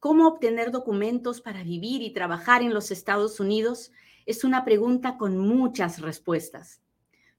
¿Cómo obtener documentos para vivir y trabajar en los Estados Unidos? Es una pregunta con muchas respuestas.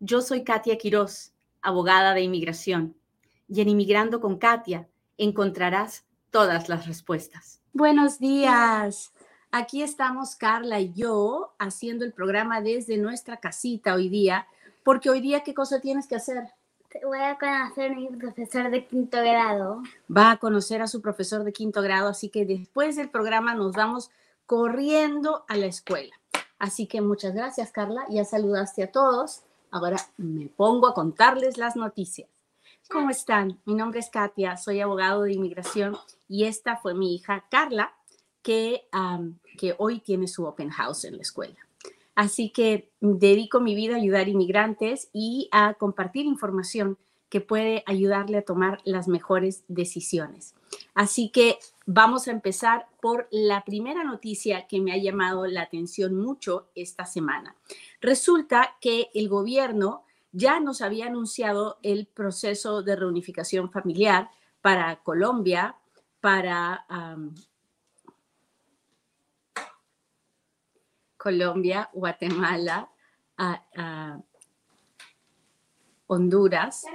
Yo soy Katia Quiroz, abogada de inmigración, y en Inmigrando con Katia encontrarás todas las respuestas. Buenos días. Aquí estamos Carla y yo haciendo el programa desde nuestra casita hoy día, porque hoy día, ¿qué cosa tienes que hacer? Voy a conocer a mi profesor de quinto grado. Va a conocer a su profesor de quinto grado, así que después del programa nos vamos corriendo a la escuela. Así que muchas gracias, Carla. Ya saludaste a todos. Ahora me pongo a contarles las noticias. ¿Cómo están? Mi nombre es Katia, soy abogado de inmigración y esta fue mi hija Carla, que, que hoy tiene su open house en la escuela. Así que dedico mi vida a ayudar inmigrantes y a compartir información que puede ayudarle a tomar las mejores decisiones. Así que vamos a empezar por la primera noticia que me ha llamado la atención mucho esta semana. Resulta que el gobierno ya nos había anunciado el proceso de reunificación familiar para Colombia, para Colombia, Guatemala, Honduras.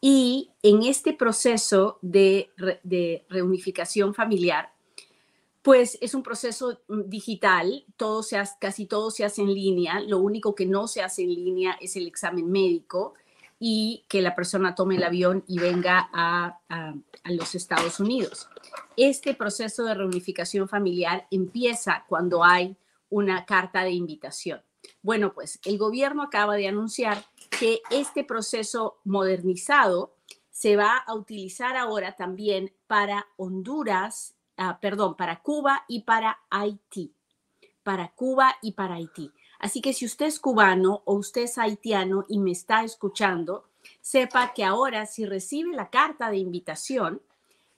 Y en este proceso de, reunificación familiar, pues es un proceso mm, digital, todo se casi todo se hace en línea, lo único que no se hace en línea es el examen médico y que la persona tome el avión y venga a, los Estados Unidos. Este proceso de reunificación familiar empieza cuando hay una carta de invitación. Bueno, pues el gobierno acaba de anunciar que este proceso modernizado se va a utilizar ahora también para Honduras, ah, perdón, para Cuba y para Haití. Para Cuba y para Haití. Así que si usted es cubano o usted es haitiano y me está escuchando, sepa que ahora si recibe la carta de invitación,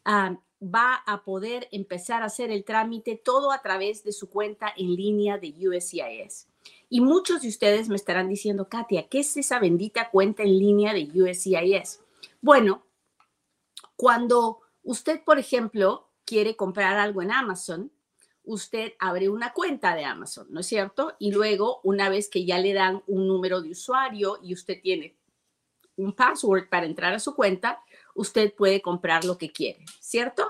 ah, va a poder empezar a hacer el trámite todo a través de su cuenta en línea de USCIS. Y muchos de ustedes me estarán diciendo, Katia, ¿qué es esa bendita cuenta en línea de USCIS? Bueno, cuando usted, por ejemplo, quiere comprar algo en Amazon, usted abre una cuenta de Amazon, ¿no es cierto? Y luego, una vez que ya le dan un número de usuario y usted tiene un password para entrar a su cuenta, usted puede comprar lo que quiere, ¿cierto?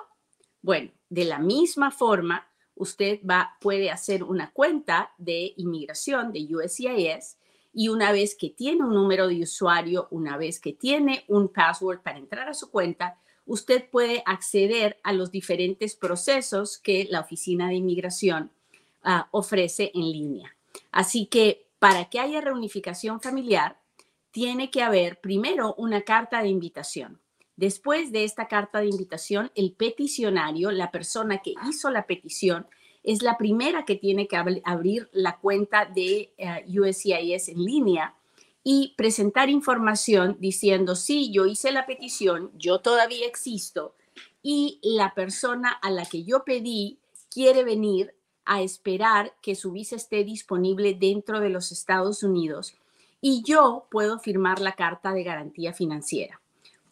Bueno, de la misma forma, usted va, puede hacer una cuenta de inmigración de USCIS y una vez que tiene un número de usuario, una vez que tiene un password para entrar a su cuenta, usted puede acceder a los diferentes procesos que la Oficina de Inmigración ah, ofrece en línea. Así que para que haya reunificación familiar, tiene que haber primero una carta de invitación. Después de esta carta de invitación, el peticionario, la persona que hizo la petición, es la primera que tiene que abrir la cuenta de eh, USCIS en línea y presentar información diciendo, sí, yo hice la petición, yo todavía existo y la persona a la que yo pedí quiere venir a esperar que su visa esté disponible dentro de los Estados Unidos y yo puedo firmar la carta de garantía financiera.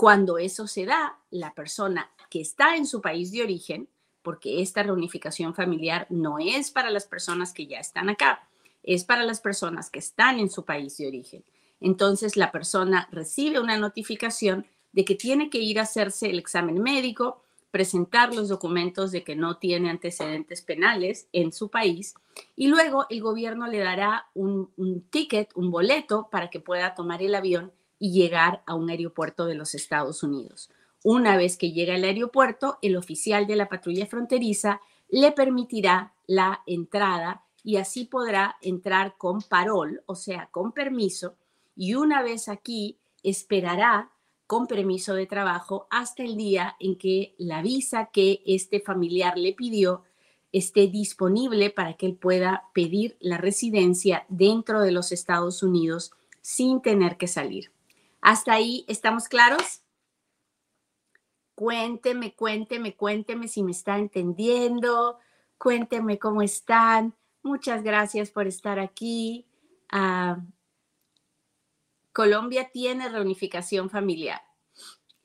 Cuando eso se da, la persona que está en su país de origen, porque esta reunificación familiar no es para las personas que ya están acá, es para las personas que están en su país de origen. Entonces la persona recibe una notificación de que tiene que ir a hacerse el examen médico, presentar los documentos de que no tiene antecedentes penales en su país y luego el gobierno le dará un, ticket, un boleto para que pueda tomar el avión y llegar a un aeropuerto de los Estados Unidos. Una vez que llega al aeropuerto, el oficial de la patrulla fronteriza le permitirá la entrada y así podrá entrar con parol, o sea, con permiso, y una vez aquí esperará con permiso de trabajo hasta el día en que la visa que este familiar le pidió esté disponible para que él pueda pedir la residencia dentro de los Estados Unidos sin tener que salir. ¿Hasta ahí estamos claros? Cuénteme, cuénteme, cuénteme si me está entendiendo. Cuénteme cómo están. Muchas gracias por estar aquí. Ah, Colombia tiene reunificación familiar.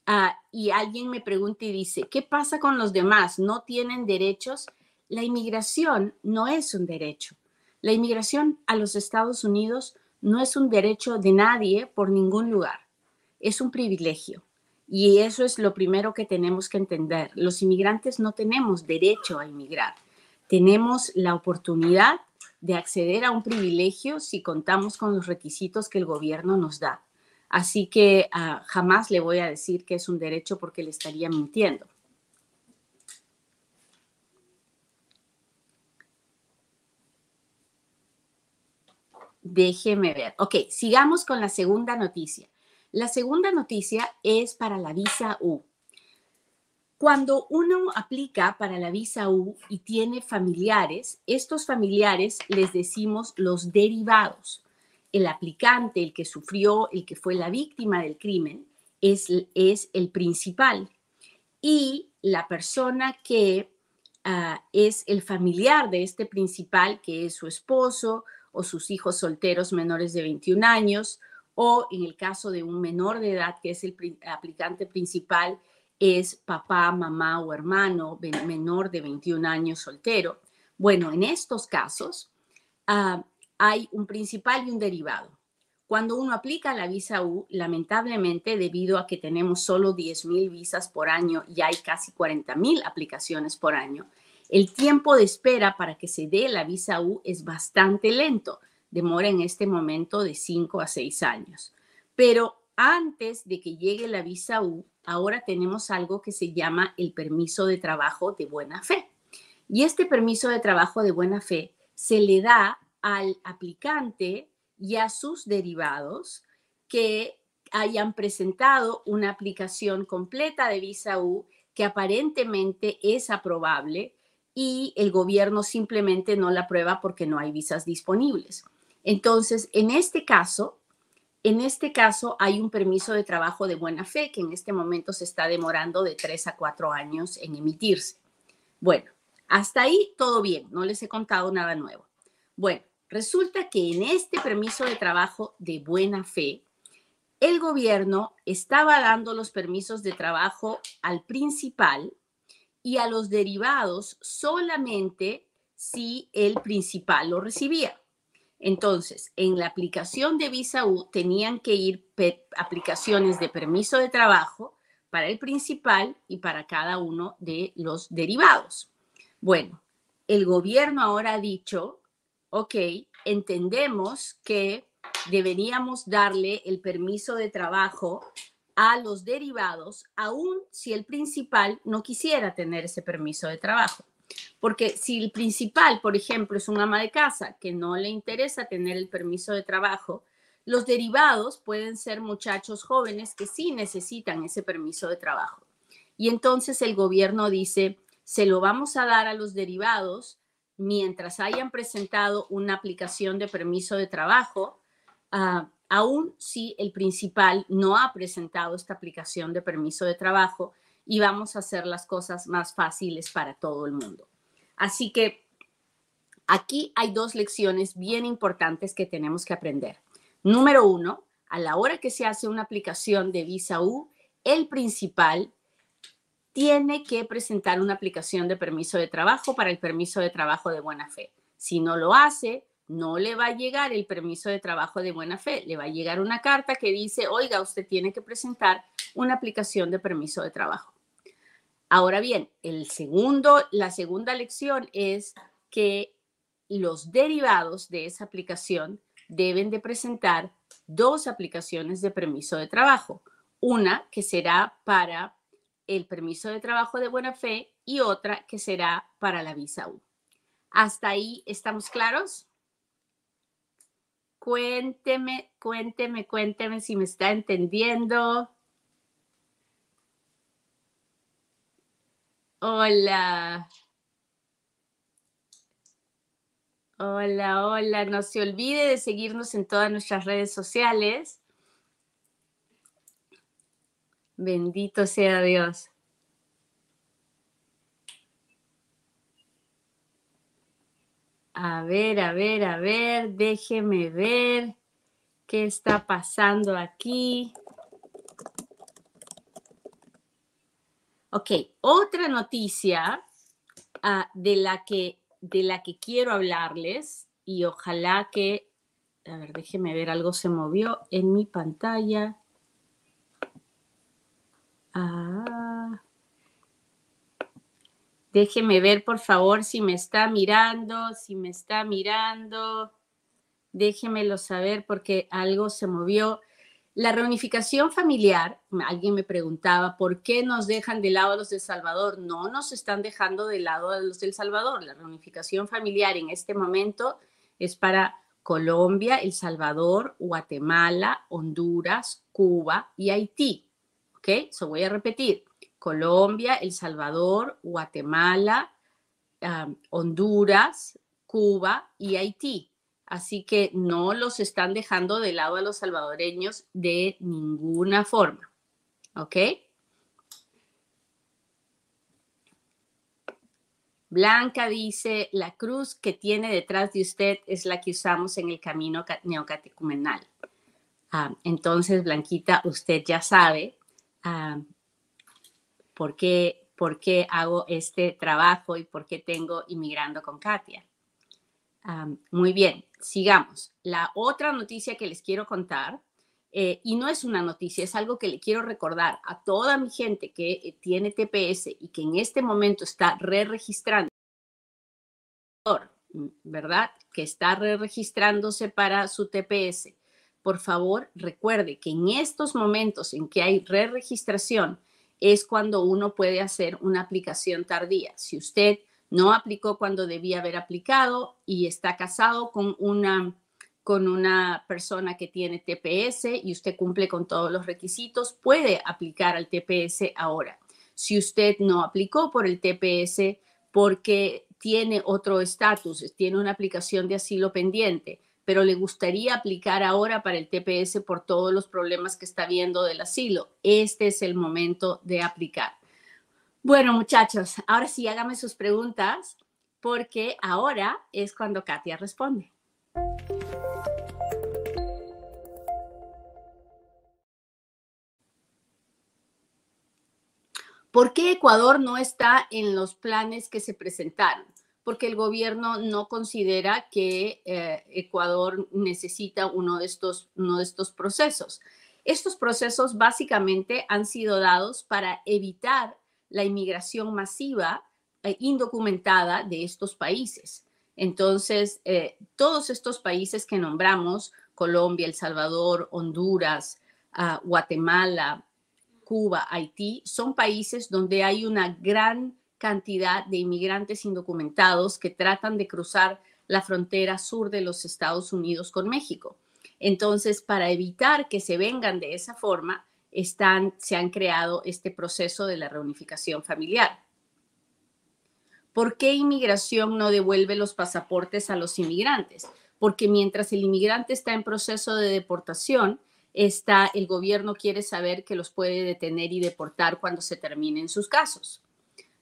ah, y alguien me pregunta y dice, ¿qué pasa con los demás? ¿No tienen derechos? La inmigración no es un derecho. La inmigración a los Estados Unidos no es un derecho de nadie por ningún lugar. Es un privilegio. Y eso es lo primero que tenemos que entender. Los inmigrantes no tenemos derecho a inmigrar. Tenemos la oportunidad de acceder a un privilegio si contamos con los requisitos que el gobierno nos da. Así que ah, jamás le voy a decir que es un derecho porque le estaría mintiendo. Déjeme ver. Ok, sigamos con la segunda noticia. La segunda noticia es para la visa U. Cuando uno aplica para la visa U y tiene familiares, estos familiares les decimos los derivados. El aplicante, el que sufrió, el que fue la víctima del crimen, es, es el principal. Y la persona que ah, es el familiar de este principal, que es su esposo o sus hijos solteros menores de 21 años, o en el caso de un menor de edad, que es el aplicante principal, es papá, mamá o hermano menor de 21 años soltero. Bueno, en estos casos ah, hay un principal y un derivado. Cuando uno aplica la visa U, lamentablemente, debido a que tenemos solo 10 mil visas por año y hay casi 40 mil aplicaciones por año, el tiempo de espera para que se dé la visa U es bastante lento. Demora en este momento de 5 a 6 años. Pero antes de que llegue la visa U, ahora tenemos algo que se llama el permiso de trabajo de buena fe. Y este permiso de trabajo de buena fe se le da al aplicante y a sus derivados que hayan presentado una aplicación completa de visa U que aparentemente es aprobable y el gobierno simplemente no la aprueba porque no hay visas disponibles. Entonces, en este caso, en este caso, hay un permiso de trabajo de buena fe que en este momento se está demorando de tres a cuatro años en emitirse. Bueno, hasta ahí todo bien, no les he contado nada nuevo. Bueno, resulta que en este permiso de trabajo de buena fe, el gobierno estaba dando los permisos de trabajo al principal y a los derivados solamente si el principal lo recibía. Entonces, en la aplicación de Visa U tenían que ir aplicaciones de permiso de trabajo para el principal y para cada uno de los derivados. Bueno, el gobierno ahora ha dicho, ok, entendemos que deberíamos darle el permiso de trabajo a los derivados, aun si el principal no quisiera tener ese permiso de trabajo. Porque si el principal, por ejemplo, es un ama de casa que no le interesa tener el permiso de trabajo, los derivados pueden ser muchachos jóvenes que sí necesitan ese permiso de trabajo. Y entonces el gobierno dice, se lo vamos a dar a los derivados mientras hayan presentado una aplicación de permiso de trabajo, uh, aun si el principal no ha presentado esta aplicación de permiso de trabajo y vamos a hacer las cosas más fáciles para todo el mundo. Así que aquí hay dos lecciones bien importantes que tenemos que aprender. Número uno, a la hora que se hace una aplicación de Visa U, el principal tiene que presentar una aplicación de permiso de trabajo para el permiso de trabajo de buena fe. Si no lo hace, no le va a llegar el permiso de trabajo de buena fe, le va a llegar una carta que dice, oiga, usted tiene que presentar una aplicación de permiso de trabajo. Ahora bien, el segundo, la segunda lección es que los derivados de esa aplicación deben de presentar dos aplicaciones de permiso de trabajo. Una que será para el permiso de trabajo de buena fe y otra que será para la visa U. ¿Hasta ahí estamos claros? Cuénteme, cuénteme, cuénteme si me está entendiendo. Hola. Hola, hola. No se olvide de seguirnos en todas nuestras redes sociales. Bendito sea Dios. A ver, a ver, a ver, déjeme ver qué está pasando aquí. Ok, otra noticia ah, de, la que, de la que quiero hablarles y ojalá que, a ver, déjeme ver, algo se movió en mi pantalla. Ah. Déjeme ver, por favor, si me está mirando, si me está mirando. Déjemelo saber porque algo se movió. La reunificación familiar, alguien me preguntaba, ¿por qué nos dejan de lado a los de Salvador? No nos están dejando de lado a los del Salvador. La reunificación familiar en este momento es para Colombia, El Salvador, Guatemala, Honduras, Cuba y Haití. ¿Ok? So voy a repetir. Colombia, El Salvador, Guatemala, Honduras, Cuba y Haití. Así que no los están dejando de lado a los salvadoreños de ninguna forma. ¿Ok? Blanca dice, la cruz que tiene detrás de usted es la que usamos en el camino neocatecumenal. Ah, entonces, Blanquita, usted ya sabe ah, por, qué, por qué hago este trabajo y por qué tengo Inmigrando con Katia. Muy bien, sigamos. La otra noticia que les quiero contar, eh, y no es una noticia, es algo que le quiero recordar a toda mi gente que eh, tiene TPS y que en este momento está re-registrando, ¿verdad? Que está re-registrándose para su TPS. Por favor, recuerde que en estos momentos en que hay re-registración es cuando uno puede hacer una aplicación tardía. Si usted no aplicó cuando debía haber aplicado y está casado con una, con una persona que tiene TPS y usted cumple con todos los requisitos, puede aplicar al TPS ahora. Si usted no aplicó por el TPS porque tiene otro estatus, tiene una aplicación de asilo pendiente, pero le gustaría aplicar ahora para el TPS por todos los problemas que está viendo del asilo, este es el momento de aplicar. Bueno, muchachos, ahora sí hágame sus preguntas porque ahora es cuando Katia responde. ¿Por qué Ecuador no está en los planes que se presentaron? Porque el gobierno no considera que eh, Ecuador necesita uno de, estos, uno de estos procesos. Estos procesos básicamente han sido dados para evitar la inmigración masiva e indocumentada de estos países. Entonces, eh, todos estos países que nombramos, Colombia, El Salvador, Honduras, ah, Guatemala, Cuba, Haití, son países donde hay una gran cantidad de inmigrantes indocumentados que tratan de cruzar la frontera sur de los Estados Unidos con México. Entonces, para evitar que se vengan de esa forma, se han creado este proceso de la reunificación familiar. ¿Por qué inmigración no devuelve los pasaportes a los inmigrantes? Porque mientras el inmigrante está en proceso de deportación, está, el gobierno quiere saber que los puede detener y deportar cuando se terminen sus casos.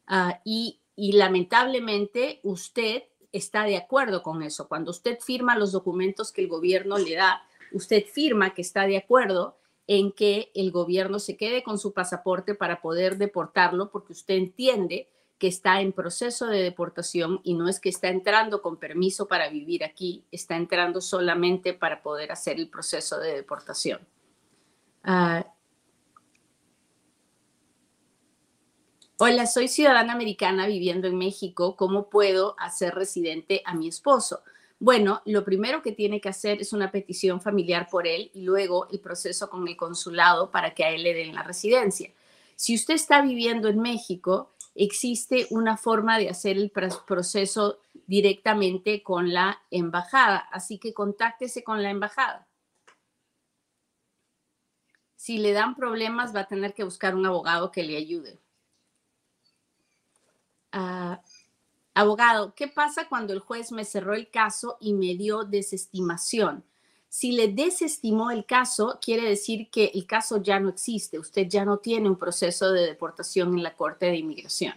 Ah, y lamentablemente usted está de acuerdo con eso. Cuando usted firma los documentos que el gobierno le da, usted firma que está de acuerdo en que el gobierno se quede con su pasaporte para poder deportarlo porque usted entiende que está en proceso de deportación y no es que está entrando con permiso para vivir aquí, está entrando solamente para poder hacer el proceso de deportación. Ah, hola, soy ciudadana americana viviendo en México. ¿Cómo puedo hacer residente a mi esposo? Bueno, lo primero que tiene que hacer es una petición familiar por él y luego el proceso con el consulado para que a él le den la residencia. Si usted está viviendo en México, existe una forma de hacer el proceso directamente con la embajada, así que contáctese con la embajada. Si le dan problemas, va a tener que buscar un abogado que le ayude. Ah, Abogado, ¿qué pasa cuando el juez me cerró el caso y me dio desestimación? Si le desestimó el caso, quiere decir que el caso ya no existe, usted ya no tiene un proceso de deportación en la Corte de Inmigración.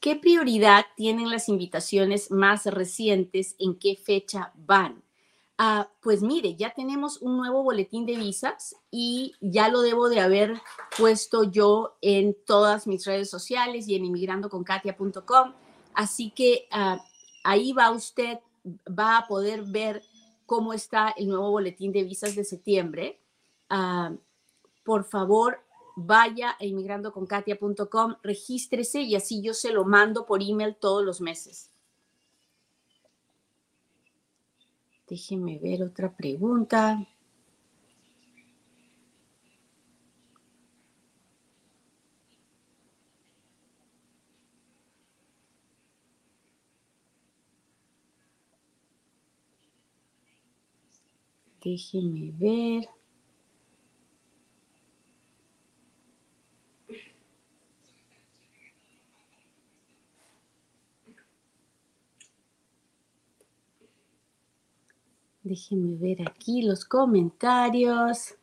¿Qué prioridad tienen las invitaciones más recientes? ¿En qué fecha van? Ah, pues mire, ya tenemos un nuevo boletín de visas y ya lo debo de haber puesto yo en todas mis redes sociales y en inmigrandoconkatia.com. Así que ah, ahí va usted, va a poder ver cómo está el nuevo boletín de visas de septiembre. Ah, por favor, vaya a inmigrandoconkatia.com, regístrese y así yo se lo mando por email todos los meses. Déjenme ver otra pregunta. Déjenme ver. Déjenme ver aquí los comentarios.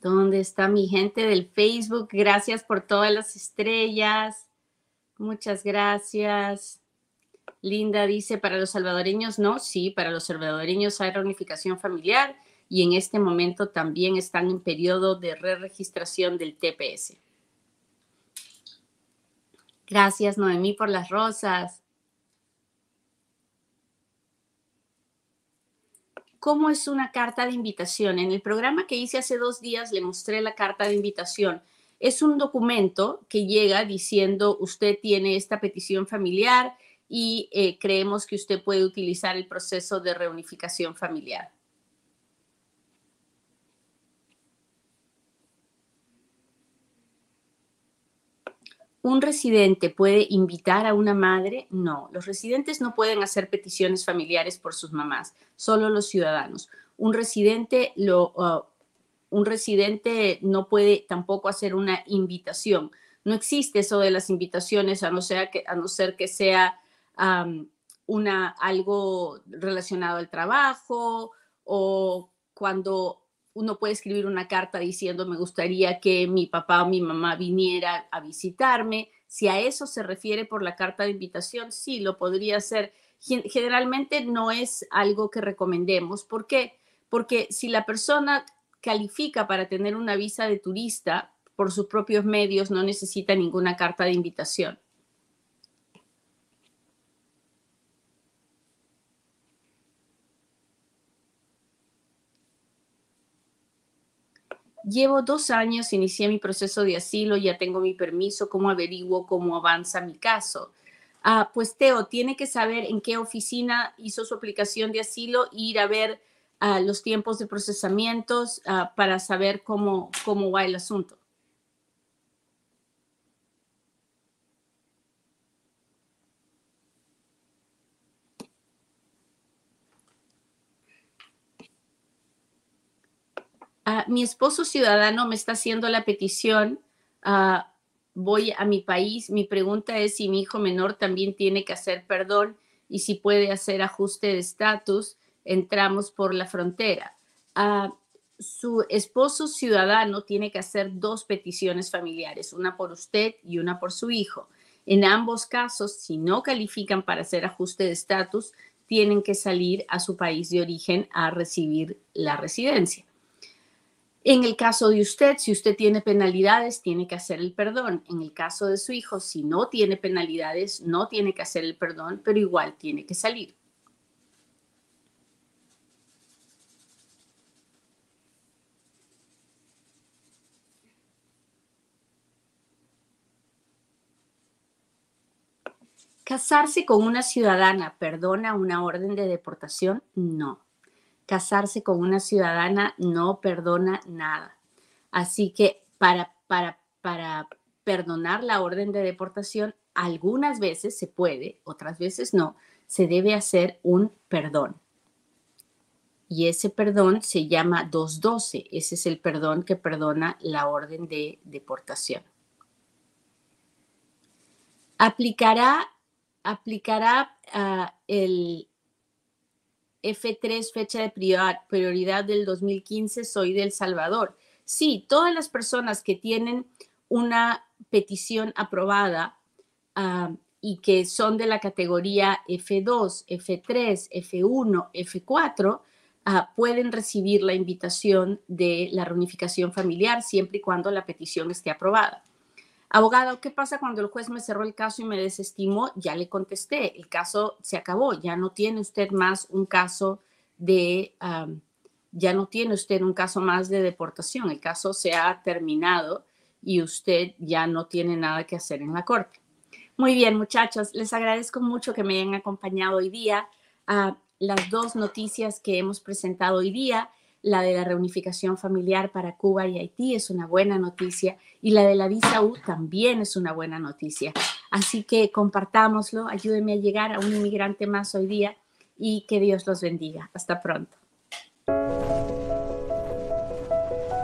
¿Dónde está mi gente del Facebook? Gracias por todas las estrellas. Muchas gracias. Linda dice, para los salvadoreños no, sí, para los salvadoreños hay reunificación familiar y en este momento también están en periodo de re-registración del TPS. Gracias, Noemí, por las rosas. ¿Cómo es una carta de invitación? En el programa que hice hace dos días le mostré la carta de invitación. Es un documento que llega diciendo usted tiene esta petición familiar y eh, creemos que usted puede utilizar el proceso de reunificación familiar. ¿Un residente puede invitar a una madre? No, los residentes no pueden hacer peticiones familiares por sus mamás, solo los ciudadanos. Un residente, uh, un residente no puede tampoco hacer una invitación. No existe eso de las invitaciones a no ser que, a no ser que sea algo relacionado al trabajo o cuando uno puede escribir una carta diciendo me gustaría que mi papá o mi mamá viniera a visitarme. Si a eso se refiere por la carta de invitación, sí, lo podría hacer. Generalmente no es algo que recomendemos. ¿Por qué? Porque si la persona califica para tener una visa de turista por sus propios medios, no necesita ninguna carta de invitación. Llevo dos años, inicié mi proceso de asilo, ya tengo mi permiso, ¿cómo averiguo cómo avanza mi caso? Ah, pues Teo, tiene que saber en qué oficina hizo su aplicación de asilo e ir a ver ah, los tiempos de procesamientos ah, para saber cómo, cómo va el asunto. Ah, mi esposo ciudadano me está haciendo la petición, uh, voy a mi país, mi pregunta es si mi hijo menor también tiene que hacer perdón y si puede hacer ajuste de estatus, entramos por la frontera. Uh, su esposo ciudadano tiene que hacer dos peticiones familiares, una por usted y una por su hijo. En ambos casos, si no califican para hacer ajuste de estatus, tienen que salir a su país de origen a recibir la residencia. En el caso de usted, si usted tiene penalidades, tiene que hacer el perdón. En el caso de su hijo, si no tiene penalidades, no tiene que hacer el perdón, pero igual tiene que salir. ¿Casarse con una ciudadana perdona una orden de deportación? No casarse con una ciudadana no perdona nada. Así que para, para, para perdonar la orden de deportación, algunas veces se puede, otras veces no, se debe hacer un perdón. Y ese perdón se llama 212. Ese es el perdón que perdona la orden de deportación. Aplicará, aplicará ah, el, F3, fecha de prioridad del 2015, soy del Salvador. Sí, todas las personas que tienen una petición aprobada ah, y que son de la categoría F2, F3, F1, F4, pueden recibir la invitación de la reunificación familiar siempre y cuando la petición esté aprobada. Abogado, ¿qué pasa cuando el juez me cerró el caso y me desestimó? Ya le contesté, el caso se acabó, ya no tiene usted más un caso de, ya no tiene usted un caso más de deportación, el caso se ha terminado y usted ya no tiene nada que hacer en la corte. Muy bien, muchachos, les agradezco mucho que me hayan acompañado hoy día. a las dos noticias que hemos presentado hoy día la de la reunificación familiar para Cuba y Haití es una buena noticia y la de la visa U también es una buena noticia. Así que compartámoslo, ayúdenme a llegar a un inmigrante más hoy día y que Dios los bendiga. Hasta pronto.